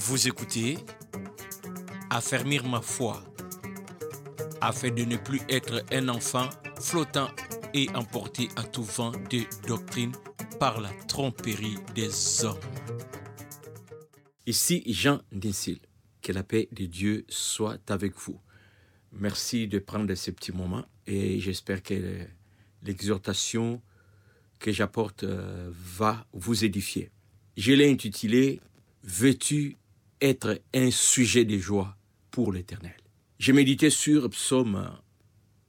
Vous écoutez Affermir ma foi afin de ne plus être un enfant flottant et emporté à tout vent de doctrine par la tromperie des hommes. Ici Jean Dinsil. Que la paix de Dieu soit avec vous. Merci de prendre ce petit moment et j'espère que l'exhortation que j'apporte euh, va vous édifier. Je l'ai intitulé Veux-tu être un sujet de joie pour l'Éternel J'ai médité sur Psaume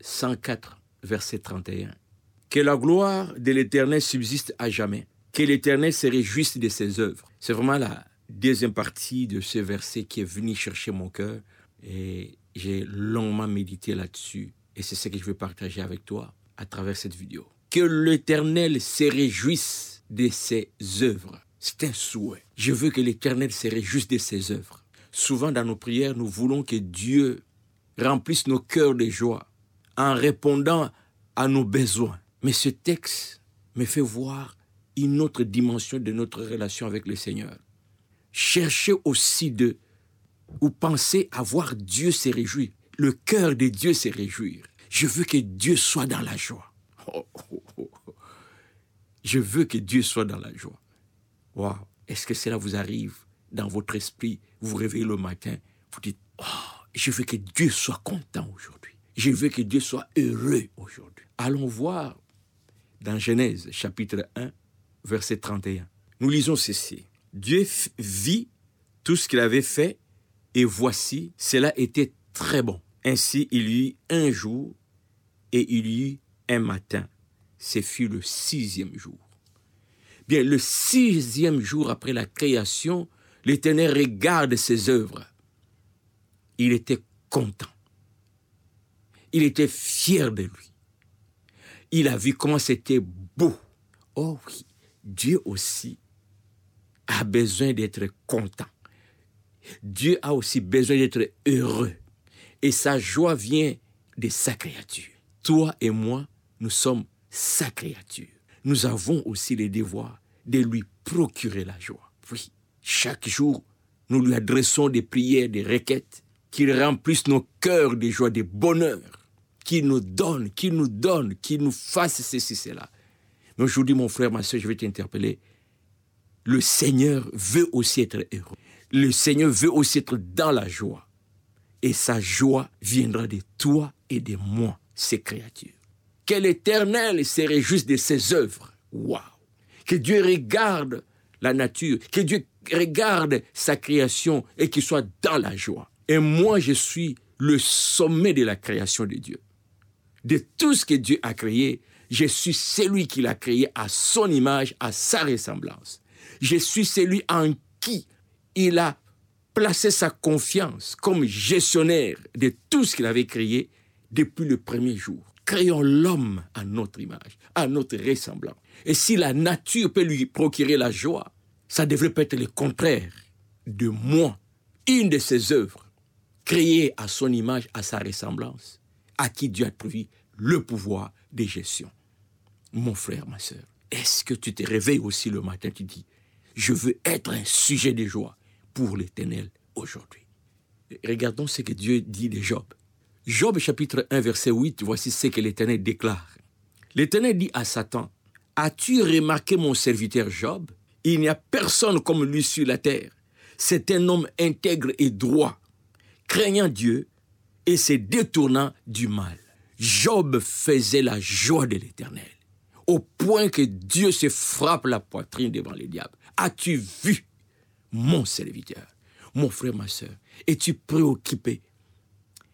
104, verset 31. Que la gloire de l'Éternel subsiste à jamais. Que l'Éternel se réjouisse de ses œuvres. C'est vraiment la deuxième partie de ce verset qui est venu chercher mon cœur. Et j'ai longuement médité là-dessus. Et c'est ce que je veux partager avec toi à travers cette vidéo. Que l'Éternel se réjouisse de ses œuvres. C'est un souhait. Je veux que l'Éternel se réjouisse de ses œuvres. Souvent dans nos prières, nous voulons que Dieu remplisse nos cœurs de joie en répondant à nos besoins. Mais ce texte me fait voir une autre dimension de notre relation avec le Seigneur. Cherchez aussi de ou pensez à voir Dieu se réjouir, le cœur de Dieu se réjouir. Je veux que Dieu soit dans la joie. Oh, oh, oh, Je veux que Dieu soit dans la joie. Waouh, est-ce que cela vous arrive dans votre esprit Vous vous réveillez le matin, vous dites, oh, je veux que Dieu soit content aujourd'hui. Je veux que Dieu soit heureux aujourd'hui. Allons voir dans Genèse chapitre 1, verset 31. Nous lisons ceci. Dieu vit tout ce qu'il avait fait et voici, cela était très bon. Ainsi, il y eut un jour et il y eut un matin. Ce fut le sixième jour. Bien, le sixième jour après la création, l'Éternel regarde ses œuvres. Il était content. Il était fier de lui. Il a vu comment c'était beau. Oh oui, Dieu aussi a besoin d'être content. Dieu a aussi besoin d'être heureux. Et sa joie vient de sa créature. Toi et moi, nous sommes sa créature. Nous avons aussi le devoir de lui procurer la joie. Oui, chaque jour, nous lui adressons des prières, des requêtes, qu'il remplisse nos cœurs de joie, de bonheur, qu'il nous donne, qu'il nous donne, qu'il nous fasse ceci, cela. Mais aujourd'hui, mon frère, ma soeur, je vais t'interpeller. Le Seigneur veut aussi être heureux. Le Seigneur veut aussi être dans la joie. Et sa joie viendra de toi et de moi, ses créatures. Que l'Éternel se réjouisse de ses œuvres? Waouh! Que Dieu regarde la nature, que Dieu regarde sa création et qu'il soit dans la joie. Et moi, je suis le sommet de la création de Dieu. De tout ce que Dieu a créé, je suis celui qui l'a créé à son image, à sa ressemblance. Je suis celui en qui il a placé sa confiance comme gestionnaire de tout ce qu'il avait créé depuis le premier jour. Créons l'homme à notre image, à notre ressemblance. Et si la nature peut lui procurer la joie, ça devrait être le contraire de moi, une de ses œuvres, créée à son image, à sa ressemblance, à qui Dieu a trouvé le pouvoir de gestion. Mon frère, ma soeur, est-ce que tu te réveilles aussi le matin, tu dis, je veux être un sujet de joie pour l'éternel aujourd'hui? Regardons ce que Dieu dit de Job. Job chapitre 1 verset 8, voici ce que l'Éternel déclare. L'Éternel dit à Satan, As-tu remarqué mon serviteur Job? Il n'y a personne comme lui sur la terre. C'est un homme intègre et droit, craignant Dieu et se détournant du mal. Job faisait la joie de l'Éternel, au point que Dieu se frappe la poitrine devant les diables. As-tu vu mon serviteur Mon frère, ma soeur, es-tu préoccupé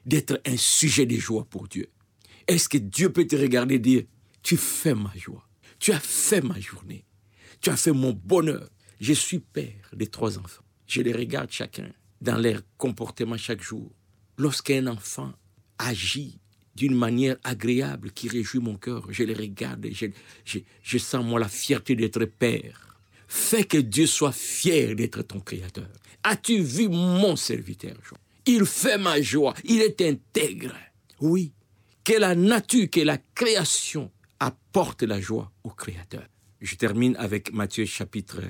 d'être un sujet de joie pour Dieu Est-ce que Dieu peut te regarder et dire, tu fais ma joie tu as fait ma journée. Tu as fait mon bonheur. Je suis père de trois enfants. Je les regarde chacun dans leur comportement chaque jour. Lorsqu'un enfant agit d'une manière agréable qui réjouit mon cœur, je les regarde et je, je sens moi la fierté d'être père. Fais que Dieu soit fier d'être ton créateur. As-tu vu mon serviteur Il fait ma joie, il est intègre. Oui, que la nature, que la création apporte la joie au Créateur. Je termine avec Matthieu chapitre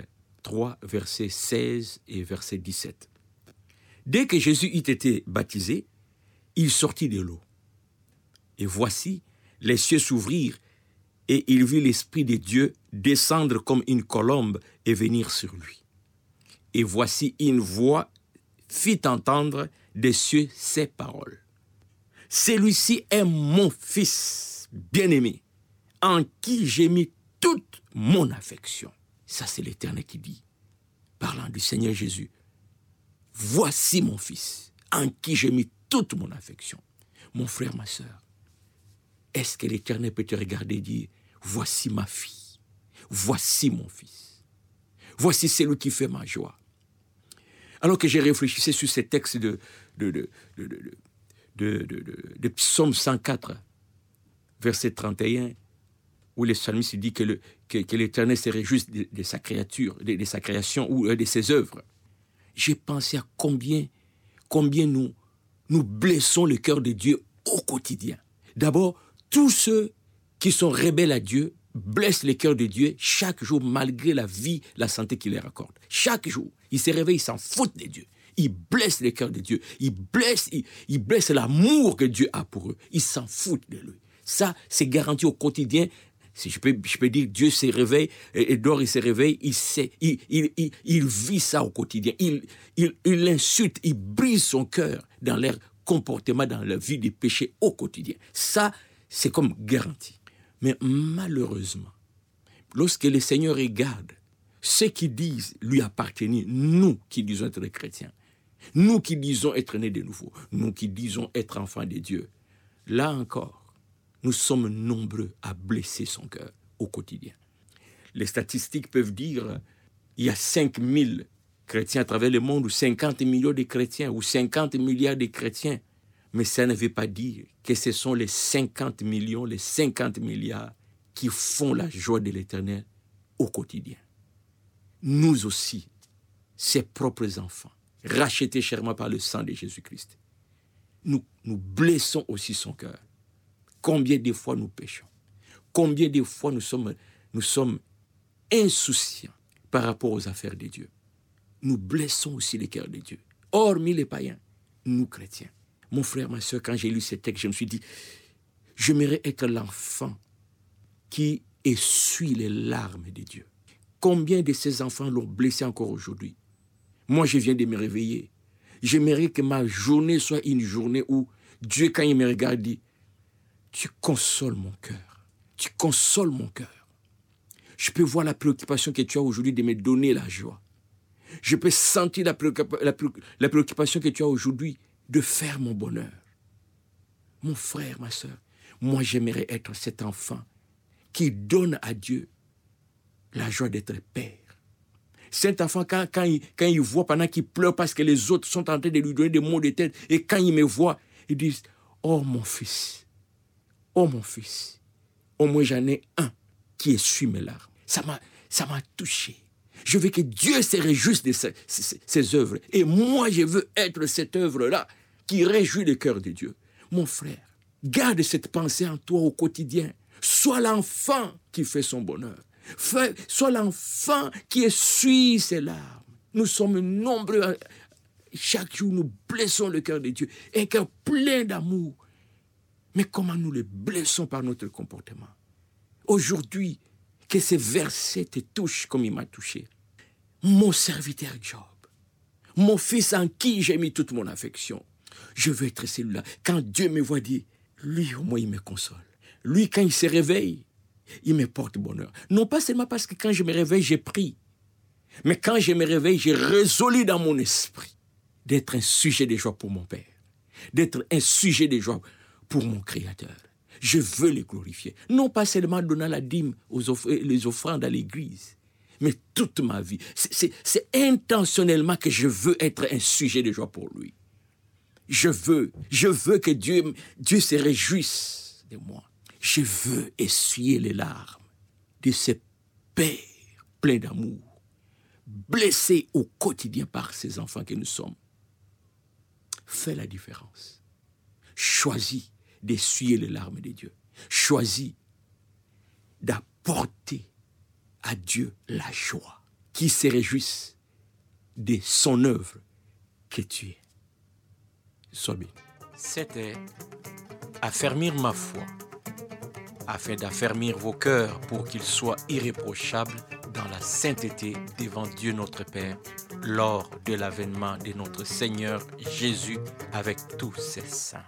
3, verset 16 et verset 17. Dès que Jésus eut été baptisé, il sortit de l'eau. Et voici, les cieux s'ouvrirent, et il vit l'Esprit de Dieu descendre comme une colombe et venir sur lui. Et voici une voix fit entendre des cieux ces paroles. Celui-ci est mon fils bien-aimé, en qui j'ai mis toute mon affection. Ça, c'est l'Éternel qui dit, parlant du Seigneur Jésus. Voici mon fils, en qui j'ai mis toute mon affection. Mon frère, ma soeur, est-ce que l'Éternel peut te regarder et dire, voici ma fille, voici mon fils, voici celui qui fait ma joie? Alors que j'ai réfléchi sur ces textes de, de, de, de, Psaume 104, verset 31, où le psalmiste dit que, le, que, l'Éternel se réjouit de, sa créature, de, sa création ou euh, de ses œuvres. J'ai pensé à combien, combien nous, nous blessons le cœur de Dieu au quotidien. D'abord, tous ceux qui sont rebelles à Dieu blessent le cœur de Dieu chaque jour malgré la vie, la santé qu'il leur accorde. Chaque jour, ils se réveillent, ils s'en foutent de Dieu. Ils blessent le cœur de Dieu. Ils blessent, ils, blessent l'amour que Dieu a pour eux. Ils s'en foutent de lui. Ça, c'est garanti au quotidien. Si je peux, je peux dire, Dieu se réveille, et dort, il se réveille, il, sait, il, il, il, vit ça au quotidien. Il, il, il l'insulte, il brise son cœur dans leur comportement, dans la vie des péchés au quotidien. Ça, c'est comme garanti. Mais malheureusement, lorsque le Seigneur regarde ceux qui disent lui appartenir, nous qui disons être chrétiens, nous qui disons être nés de nouveau, nous qui disons être enfants de Dieu, là encore, nous sommes nombreux à blesser son cœur au quotidien. Les statistiques peuvent dire il y a 5000 chrétiens à travers le monde, ou 50 millions de chrétiens, ou 50 milliards de chrétiens. Mais ça ne veut pas dire que ce sont les 50 millions, les 50 milliards qui font la joie de l'éternel au quotidien. Nous aussi, ses propres enfants, rachetés chèrement par le sang de Jésus-Christ, nous, nous blessons aussi son cœur. Combien de fois nous péchons? Combien de fois nous sommes, nous sommes insouciants par rapport aux affaires de Dieu? Nous blessons aussi le cœur de Dieu. Hormis les païens, nous chrétiens, mon frère, ma soeur, quand j'ai lu ce texte, je me suis dit, j'aimerais être l'enfant qui essuie les larmes de Dieu. Combien de ces enfants l'ont blessé encore aujourd'hui? Moi, je viens de me réveiller. J'aimerais que ma journée soit une journée où Dieu, quand il me regarde, dit, tu consoles mon cœur. Tu consoles mon cœur. Je peux voir la préoccupation que tu as aujourd'hui de me donner la joie. Je peux sentir la, préoccupation que tu as aujourd'hui de faire mon bonheur. Mon frère, ma soeur, moi j'aimerais être cet enfant qui donne à Dieu la joie d'être père. Cet enfant, quand, quand, il, quand il voit pendant qu'il pleure parce que les autres sont en train de lui donner des mots de tête, et quand il me voit, il dit, oh mon fils, oh mon fils, au moins j'en ai un qui essuie mes larmes. Ça m'a, ça m'a touché. Je veux que Dieu se réjouisse de ses, œuvres. Et moi, je veux être cette œuvre-là qui réjouit le cœur de Dieu. Mon frère, garde cette pensée en toi au quotidien. Sois l'enfant qui fait son bonheur. Sois l'enfant qui essuie ses larmes. Nous sommes nombreux. chaque jour, nous blessons le cœur de Dieu. Et cœur plein d'amour. Mais comment nous le blessons par notre comportement? Aujourd'hui, que ces versets te touchent comme il m'a touché. Mon serviteur Job, mon fils en qui j'ai mis toute mon affection. Je veux être celui-là. Quand Dieu me voit dire, lui au moins il me console. Lui, quand il se réveille, il me porte bonheur. Non pas seulement parce que quand je me réveille, j'ai pris. Mais quand je me réveille, j'ai résolu dans mon esprit d'être un sujet de joie pour mon Père. D'être un sujet de joie pour mon Créateur. Je veux le glorifier. Non pas seulement donnant la dîme aux les offrandes à l'église, mais toute ma vie. C'est intentionnellement que je veux être un sujet de joie pour lui. Je veux, je veux que Dieu, Dieu se réjouisse de moi. Je veux essuyer les larmes de ce Père plein d'amour, blessé au quotidien par ces enfants que nous sommes. Fais la différence. Choisis d'essuyer les larmes de Dieu. Choisis d'apporter à Dieu la joie, qui se réjouisse de son œuvre que tu es. Sois béni. C'était affermir ma foi, afin d'affermir vos cœurs pour qu'ils soient irréprochables dans la sainteté devant Dieu notre Père lors de l'avènement de notre Seigneur Jésus avec tous ses saints.